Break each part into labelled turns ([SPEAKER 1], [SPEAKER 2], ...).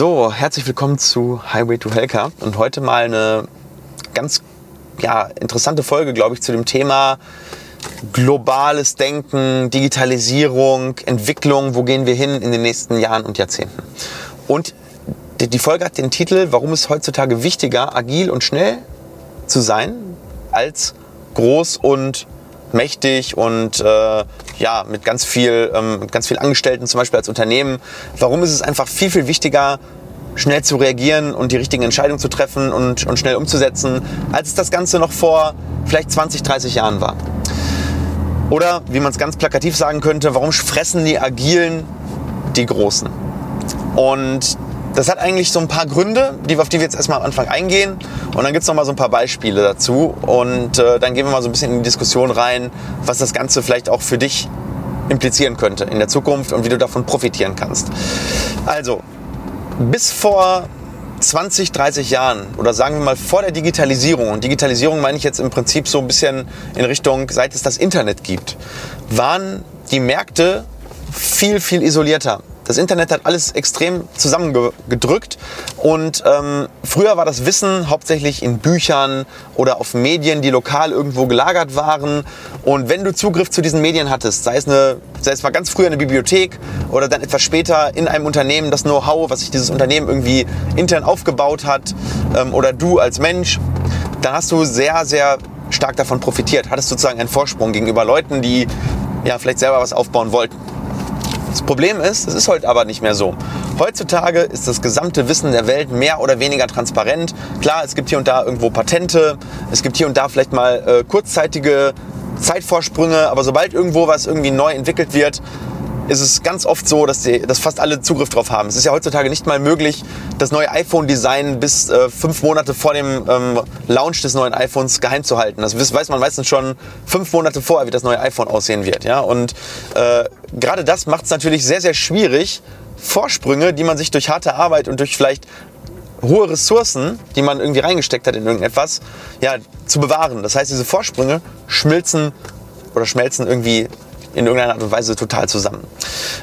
[SPEAKER 1] So, herzlich willkommen zu Highway to Helka und heute mal eine ganz ja, interessante Folge, glaube ich, zu dem Thema globales Denken, Digitalisierung, Entwicklung, wo gehen wir hin in den nächsten Jahren und Jahrzehnten. Und die Folge hat den Titel, warum es heutzutage wichtiger, agil und schnell zu sein, als groß und mächtig und äh, ja, mit ganz viel, ähm, ganz viel Angestellten zum Beispiel als Unternehmen. Warum ist es einfach viel, viel wichtiger, schnell zu reagieren und die richtigen Entscheidungen zu treffen und, und schnell umzusetzen, als es das Ganze noch vor vielleicht 20, 30 Jahren war. Oder, wie man es ganz plakativ sagen könnte, warum fressen die Agilen die Großen? Und das hat eigentlich so ein paar Gründe, auf die wir jetzt erstmal am Anfang eingehen. Und dann gibt es noch mal so ein paar Beispiele dazu. Und äh, dann gehen wir mal so ein bisschen in die Diskussion rein, was das Ganze vielleicht auch für dich implizieren könnte in der Zukunft und wie du davon profitieren kannst. Also, bis vor 20, 30 Jahren oder sagen wir mal vor der Digitalisierung, und Digitalisierung meine ich jetzt im Prinzip so ein bisschen in Richtung, seit es das Internet gibt, waren die Märkte viel, viel isolierter. Das Internet hat alles extrem zusammengedrückt und ähm, früher war das Wissen hauptsächlich in Büchern oder auf Medien, die lokal irgendwo gelagert waren. Und wenn du Zugriff zu diesen Medien hattest, sei es, eine, sei es mal ganz früher eine Bibliothek oder dann etwas später in einem Unternehmen das Know-how, was sich dieses Unternehmen irgendwie intern aufgebaut hat ähm, oder du als Mensch, dann hast du sehr, sehr stark davon profitiert. Hattest sozusagen einen Vorsprung gegenüber Leuten, die ja vielleicht selber was aufbauen wollten. Das Problem ist, es ist heute aber nicht mehr so. Heutzutage ist das gesamte Wissen der Welt mehr oder weniger transparent. Klar, es gibt hier und da irgendwo Patente, es gibt hier und da vielleicht mal äh, kurzzeitige Zeitvorsprünge, aber sobald irgendwo was irgendwie neu entwickelt wird, ist es ganz oft so, dass, die, dass fast alle Zugriff drauf haben. Es ist ja heutzutage nicht mal möglich, das neue iPhone-Design bis äh, fünf Monate vor dem ähm, Launch des neuen iPhones geheim zu halten. Das weiß man meistens schon fünf Monate vorher, wie das neue iPhone aussehen wird. Ja? Und äh, gerade das macht es natürlich sehr, sehr schwierig, Vorsprünge, die man sich durch harte Arbeit und durch vielleicht hohe Ressourcen, die man irgendwie reingesteckt hat in irgendetwas, ja, zu bewahren. Das heißt, diese Vorsprünge schmilzen oder schmelzen irgendwie in irgendeiner Art und Weise total zusammen.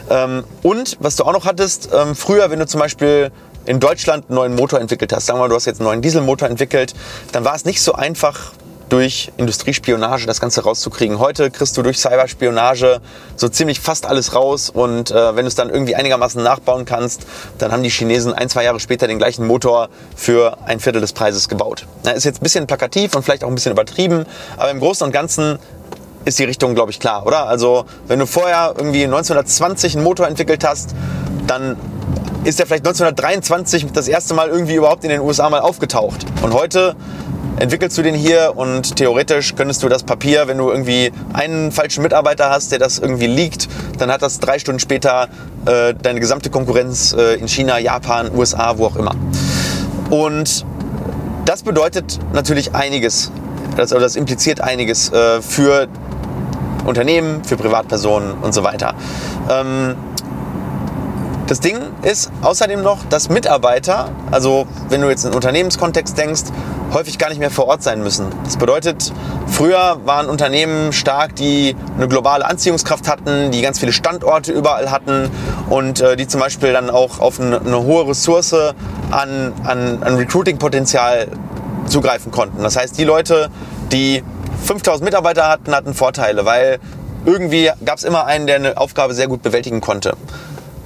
[SPEAKER 1] Ähm, und was du auch noch hattest, ähm, früher, wenn du zum Beispiel in Deutschland einen neuen Motor entwickelt hast, sagen wir mal, du hast jetzt einen neuen Dieselmotor entwickelt, dann war es nicht so einfach, durch Industriespionage das Ganze rauszukriegen. Heute kriegst du durch Cyberspionage so ziemlich fast alles raus und äh, wenn du es dann irgendwie einigermaßen nachbauen kannst, dann haben die Chinesen ein, zwei Jahre später den gleichen Motor für ein Viertel des Preises gebaut. Na, ist jetzt ein bisschen plakativ und vielleicht auch ein bisschen übertrieben, aber im Großen und Ganzen ist die Richtung, glaube ich, klar, oder? Also, wenn du vorher irgendwie 1920 einen Motor entwickelt hast, dann ist der vielleicht 1923 das erste Mal irgendwie überhaupt in den USA mal aufgetaucht. Und heute entwickelst du den hier und theoretisch könntest du das Papier, wenn du irgendwie einen falschen Mitarbeiter hast, der das irgendwie liegt, dann hat das drei Stunden später äh, deine gesamte Konkurrenz äh, in China, Japan, USA, wo auch immer. Und das bedeutet natürlich einiges. Das, das impliziert einiges äh, für Unternehmen, für Privatpersonen und so weiter. Ähm, das Ding ist außerdem noch, dass Mitarbeiter, also wenn du jetzt in Unternehmenskontext denkst, häufig gar nicht mehr vor Ort sein müssen. Das bedeutet, früher waren Unternehmen stark, die eine globale Anziehungskraft hatten, die ganz viele Standorte überall hatten und äh, die zum Beispiel dann auch auf eine, eine hohe Ressource an, an, an Recruiting-Potenzial zugreifen konnten. Das heißt, die Leute, die 5000 Mitarbeiter hatten, hatten Vorteile, weil irgendwie gab es immer einen, der eine Aufgabe sehr gut bewältigen konnte.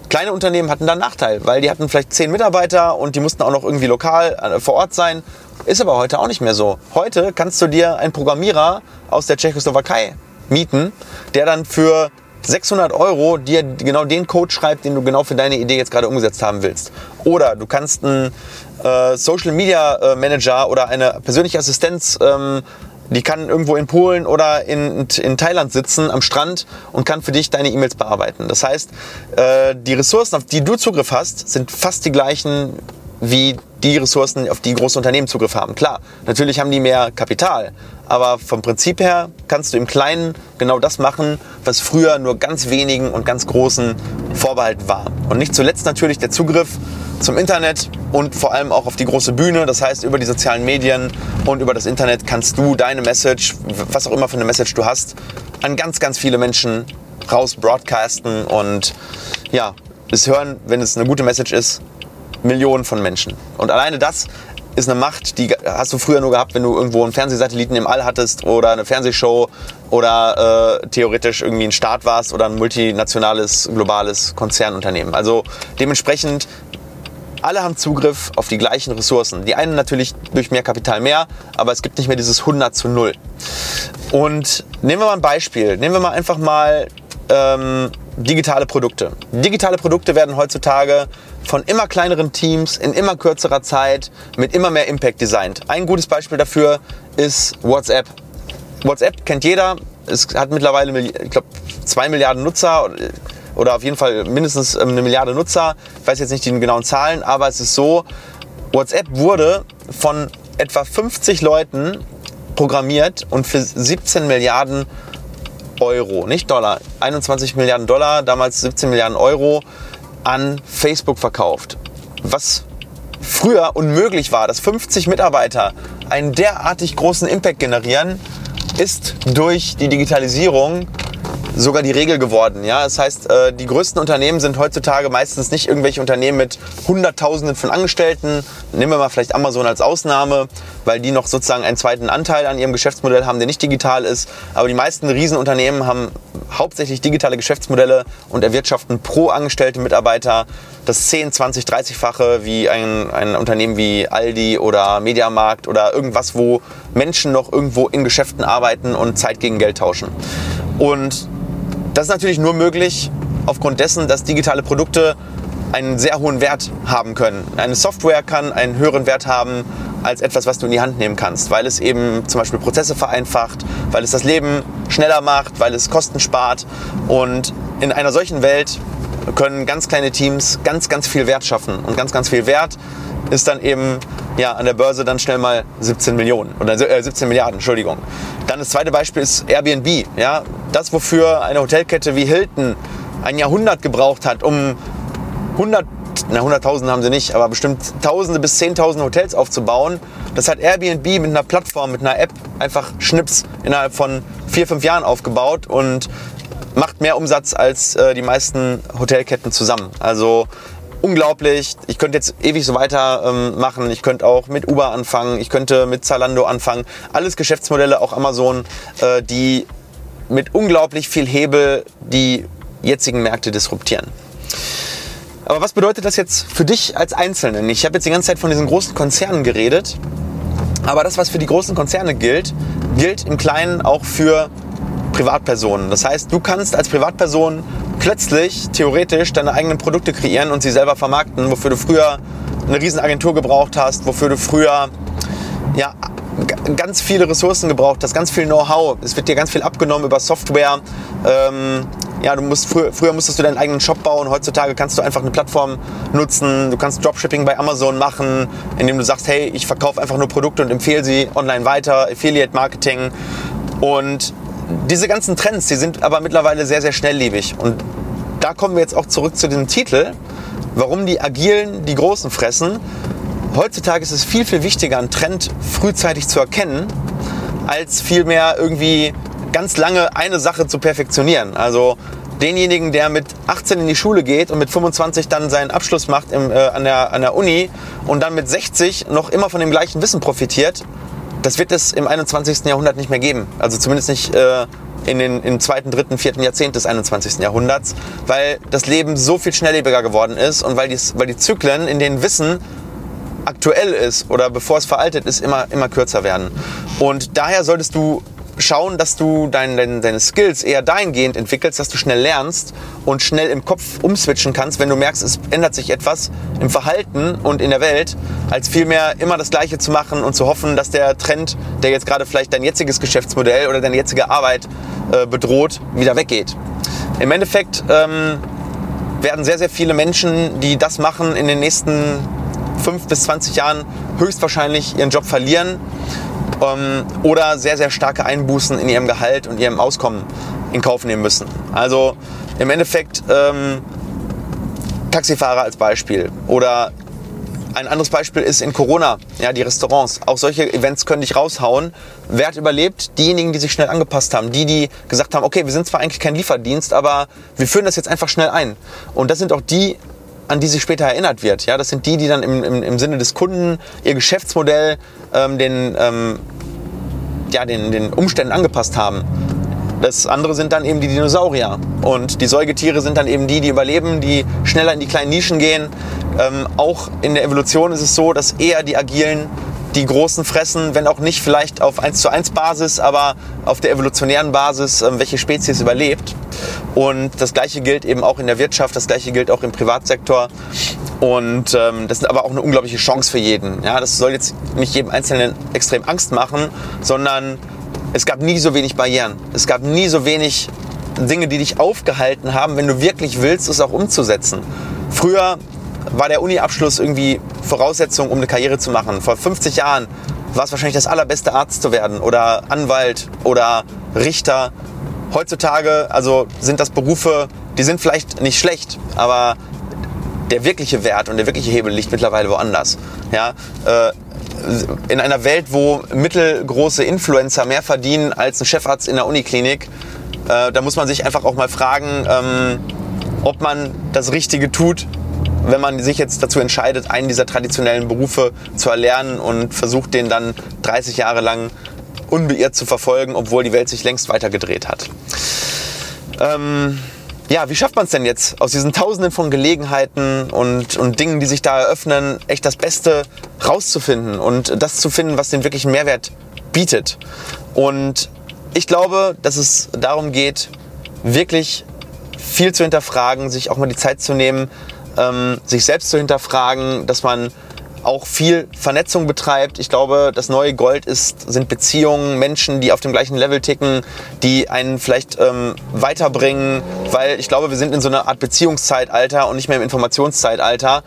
[SPEAKER 1] Kleine Unternehmen hatten da einen Nachteil, weil die hatten vielleicht 10 Mitarbeiter und die mussten auch noch irgendwie lokal äh, vor Ort sein. Ist aber heute auch nicht mehr so. Heute kannst du dir einen Programmierer aus der Tschechoslowakei mieten, der dann für 600 Euro dir genau den Code schreibt, den du genau für deine Idee jetzt gerade umgesetzt haben willst. Oder du kannst einen äh, Social Media äh, Manager oder eine persönliche Assistenz ähm, die kann irgendwo in Polen oder in, in Thailand sitzen am Strand und kann für dich deine E-Mails bearbeiten. Das heißt, äh, die Ressourcen, auf die du Zugriff hast, sind fast die gleichen wie die Ressourcen, auf die große Unternehmen Zugriff haben. Klar, natürlich haben die mehr Kapital, aber vom Prinzip her kannst du im Kleinen genau das machen, was früher nur ganz wenigen und ganz großen vorbehalten war. Und nicht zuletzt natürlich der Zugriff zum Internet und vor allem auch auf die große Bühne. Das heißt, über die sozialen Medien und über das Internet kannst du deine Message, was auch immer für eine Message du hast, an ganz, ganz viele Menschen raus broadcasten und ja, es hören, wenn es eine gute Message ist, Millionen von Menschen. Und alleine das ist eine Macht, die hast du früher nur gehabt, wenn du irgendwo einen Fernsehsatelliten im All hattest oder eine Fernsehshow oder äh, theoretisch irgendwie ein Staat warst oder ein multinationales, globales Konzernunternehmen. Also dementsprechend, alle haben Zugriff auf die gleichen Ressourcen. Die einen natürlich durch mehr Kapital mehr, aber es gibt nicht mehr dieses 100 zu 0. Und nehmen wir mal ein Beispiel. Nehmen wir mal einfach mal ähm, digitale Produkte. Digitale Produkte werden heutzutage von immer kleineren Teams in immer kürzerer Zeit mit immer mehr Impact designt. Ein gutes Beispiel dafür ist WhatsApp. WhatsApp kennt jeder. Es hat mittlerweile, ich glaube, zwei Milliarden Nutzer oder auf jeden Fall mindestens ähm, eine Milliarde Nutzer. Ich weiß jetzt nicht die genauen Zahlen, aber es ist so, WhatsApp wurde von etwa 50 Leuten programmiert und für 17 Milliarden Euro, nicht Dollar, 21 Milliarden Dollar, damals 17 Milliarden Euro an Facebook verkauft. Was früher unmöglich war, dass 50 Mitarbeiter einen derartig großen Impact generieren, ist durch die Digitalisierung sogar die Regel geworden. Ja? Das heißt, äh, die größten Unternehmen sind heutzutage meistens nicht irgendwelche Unternehmen mit Hunderttausenden von Angestellten. Nehmen wir mal vielleicht Amazon als Ausnahme, weil die noch sozusagen einen zweiten Anteil an ihrem Geschäftsmodell haben, der nicht digital ist. Aber die meisten Riesenunternehmen haben hauptsächlich digitale Geschäftsmodelle und erwirtschaften pro angestellte Mitarbeiter das 10, 20, 30-fache wie ein, ein Unternehmen wie Aldi oder Mediamarkt oder irgendwas, wo Menschen noch irgendwo in Geschäften arbeiten und Zeit gegen Geld tauschen. Und das ist natürlich nur möglich aufgrund dessen, dass digitale Produkte einen sehr hohen Wert haben können. Eine Software kann einen höheren Wert haben als etwas, was du in die Hand nehmen kannst, weil es eben zum Beispiel Prozesse vereinfacht, weil es das Leben schneller macht, weil es Kosten spart. Und in einer solchen Welt können ganz kleine Teams ganz, ganz viel Wert schaffen. Und ganz, ganz viel Wert ist dann eben ja, an der Börse dann schnell mal 17 Millionen oder äh, 17 Milliarden, Entschuldigung. Dann das zweite Beispiel ist Airbnb. Ja? Das, wofür eine Hotelkette wie Hilton ein Jahrhundert gebraucht hat, um 100, na 100.000 haben sie nicht, aber bestimmt Tausende bis Zehntausende Hotels aufzubauen. Das hat Airbnb mit einer Plattform, mit einer App einfach Schnips innerhalb von vier, fünf Jahren aufgebaut und macht mehr Umsatz als äh, die meisten Hotelketten zusammen. Also unglaublich. Ich könnte jetzt ewig so weitermachen. Ähm, ich könnte auch mit Uber anfangen. Ich könnte mit Zalando anfangen. Alles Geschäftsmodelle, auch Amazon, äh, die mit unglaublich viel Hebel die jetzigen Märkte disruptieren. Aber was bedeutet das jetzt für dich als Einzelnen? Ich habe jetzt die ganze Zeit von diesen großen Konzernen geredet. Aber das, was für die großen Konzerne gilt, gilt im Kleinen auch für Privatpersonen. Das heißt, du kannst als Privatperson plötzlich theoretisch deine eigenen Produkte kreieren und sie selber vermarkten, wofür du früher eine riesen Agentur gebraucht hast, wofür du früher ja, ganz viele Ressourcen gebraucht hast, ganz viel Know-how. Es wird dir ganz viel abgenommen über Software. Ähm, ja, du musst früher, früher musstest du deinen eigenen Shop bauen. Heutzutage kannst du einfach eine Plattform nutzen. Du kannst Dropshipping bei Amazon machen, indem du sagst, hey, ich verkaufe einfach nur Produkte und empfehle sie online weiter. Affiliate Marketing. Und diese ganzen Trends, die sind aber mittlerweile sehr, sehr schnelllebig. Und da kommen wir jetzt auch zurück zu dem Titel, warum die Agilen die Großen fressen. Heutzutage ist es viel, viel wichtiger, einen Trend frühzeitig zu erkennen, als vielmehr irgendwie ganz lange eine Sache zu perfektionieren. Also denjenigen, der mit 18 in die Schule geht und mit 25 dann seinen Abschluss macht im, äh, an, der, an der Uni und dann mit 60 noch immer von dem gleichen Wissen profitiert, das wird es im 21. Jahrhundert nicht mehr geben. Also zumindest nicht äh, in den im zweiten, dritten, vierten Jahrzehnt des 21. Jahrhunderts, weil das Leben so viel schnelllebiger geworden ist und weil die, weil die Zyklen, in denen Wissen aktuell ist oder bevor es veraltet ist, immer, immer kürzer werden. Und daher solltest du schauen, dass du dein, dein, deine Skills eher dahingehend entwickelst, dass du schnell lernst und schnell im Kopf umswitchen kannst, wenn du merkst, es ändert sich etwas im Verhalten und in der Welt, als vielmehr immer das Gleiche zu machen und zu hoffen, dass der Trend, der jetzt gerade vielleicht dein jetziges Geschäftsmodell oder deine jetzige Arbeit äh, bedroht, wieder weggeht. Im Endeffekt ähm, werden sehr, sehr viele Menschen, die das machen, in den nächsten 5 bis 20 Jahren höchstwahrscheinlich ihren Job verlieren ähm, oder sehr, sehr starke Einbußen in ihrem Gehalt und ihrem Auskommen in Kauf nehmen müssen. Also im Endeffekt ähm, Taxifahrer als Beispiel oder ein anderes Beispiel ist in Corona, ja, die Restaurants. Auch solche Events können dich raushauen. Wer hat überlebt? Diejenigen, die sich schnell angepasst haben. Die, die gesagt haben, okay, wir sind zwar eigentlich kein Lieferdienst, aber wir führen das jetzt einfach schnell ein. Und das sind auch die an die sich später erinnert wird. Ja, das sind die, die dann im, im, im Sinne des Kunden ihr Geschäftsmodell ähm, den, ähm, ja, den, den Umständen angepasst haben. Das andere sind dann eben die Dinosaurier. Und die Säugetiere sind dann eben die, die überleben, die schneller in die kleinen Nischen gehen. Ähm, auch in der Evolution ist es so, dass eher die agilen die Großen fressen, wenn auch nicht vielleicht auf 1 zu 1 Basis, aber auf der evolutionären Basis, ähm, welche Spezies überlebt. Und das gleiche gilt eben auch in der Wirtschaft, das gleiche gilt auch im Privatsektor. Und ähm, das ist aber auch eine unglaubliche Chance für jeden. Ja, das soll jetzt nicht jedem Einzelnen extrem Angst machen, sondern es gab nie so wenig Barrieren. Es gab nie so wenig Dinge, die dich aufgehalten haben, wenn du wirklich willst, es auch umzusetzen. Früher war der Uni-Abschluss irgendwie Voraussetzung, um eine Karriere zu machen. Vor 50 Jahren war es wahrscheinlich das allerbeste Arzt zu werden oder Anwalt oder Richter. Heutzutage also sind das Berufe, die sind vielleicht nicht schlecht, aber der wirkliche Wert und der wirkliche Hebel liegt mittlerweile woanders. Ja, äh, in einer Welt, wo mittelgroße Influencer mehr verdienen als ein Chefarzt in der Uniklinik, äh, da muss man sich einfach auch mal fragen, ähm, ob man das Richtige tut wenn man sich jetzt dazu entscheidet, einen dieser traditionellen Berufe zu erlernen und versucht, den dann 30 Jahre lang unbeirrt zu verfolgen, obwohl die Welt sich längst weitergedreht hat. Ähm, ja, wie schafft man es denn jetzt, aus diesen Tausenden von Gelegenheiten und, und Dingen, die sich da eröffnen, echt das Beste rauszufinden und das zu finden, was den wirklichen Mehrwert bietet? Und ich glaube, dass es darum geht, wirklich viel zu hinterfragen, sich auch mal die Zeit zu nehmen, ähm, sich selbst zu hinterfragen, dass man auch viel Vernetzung betreibt. Ich glaube, das neue Gold ist, sind Beziehungen, Menschen, die auf dem gleichen Level ticken, die einen vielleicht ähm, weiterbringen, weil ich glaube, wir sind in so einer Art Beziehungszeitalter und nicht mehr im Informationszeitalter.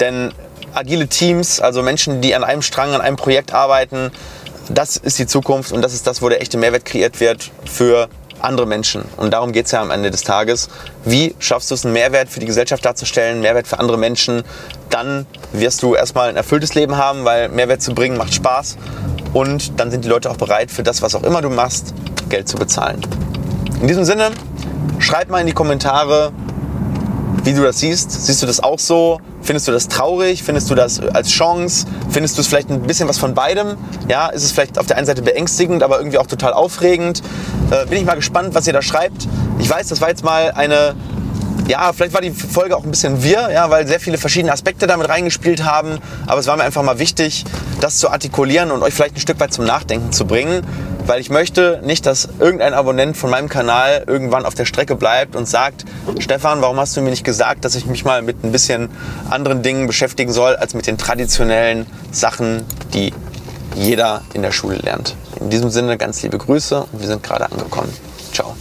[SPEAKER 1] Denn agile Teams, also Menschen, die an einem Strang, an einem Projekt arbeiten, das ist die Zukunft und das ist das, wo der echte Mehrwert kreiert wird für andere Menschen. Und darum geht es ja am Ende des Tages. Wie schaffst du es, einen Mehrwert für die Gesellschaft darzustellen, Mehrwert für andere Menschen? Dann wirst du erstmal ein erfülltes Leben haben, weil Mehrwert zu bringen macht Spaß. Und dann sind die Leute auch bereit, für das, was auch immer du machst, Geld zu bezahlen. In diesem Sinne, schreib mal in die Kommentare, wie du das siehst. Siehst du das auch so? Findest du das traurig? Findest du das als Chance? Findest du es vielleicht ein bisschen was von beidem? Ja, ist es vielleicht auf der einen Seite beängstigend, aber irgendwie auch total aufregend? Äh, bin ich mal gespannt, was ihr da schreibt. Ich weiß, das war jetzt mal eine ja, vielleicht war die Folge auch ein bisschen wirr, ja, weil sehr viele verschiedene Aspekte damit reingespielt haben. Aber es war mir einfach mal wichtig, das zu artikulieren und euch vielleicht ein Stück weit zum Nachdenken zu bringen. Weil ich möchte nicht, dass irgendein Abonnent von meinem Kanal irgendwann auf der Strecke bleibt und sagt, Stefan, warum hast du mir nicht gesagt, dass ich mich mal mit ein bisschen anderen Dingen beschäftigen soll, als mit den traditionellen Sachen, die jeder in der Schule lernt. In diesem Sinne ganz liebe Grüße und wir sind gerade angekommen. Ciao.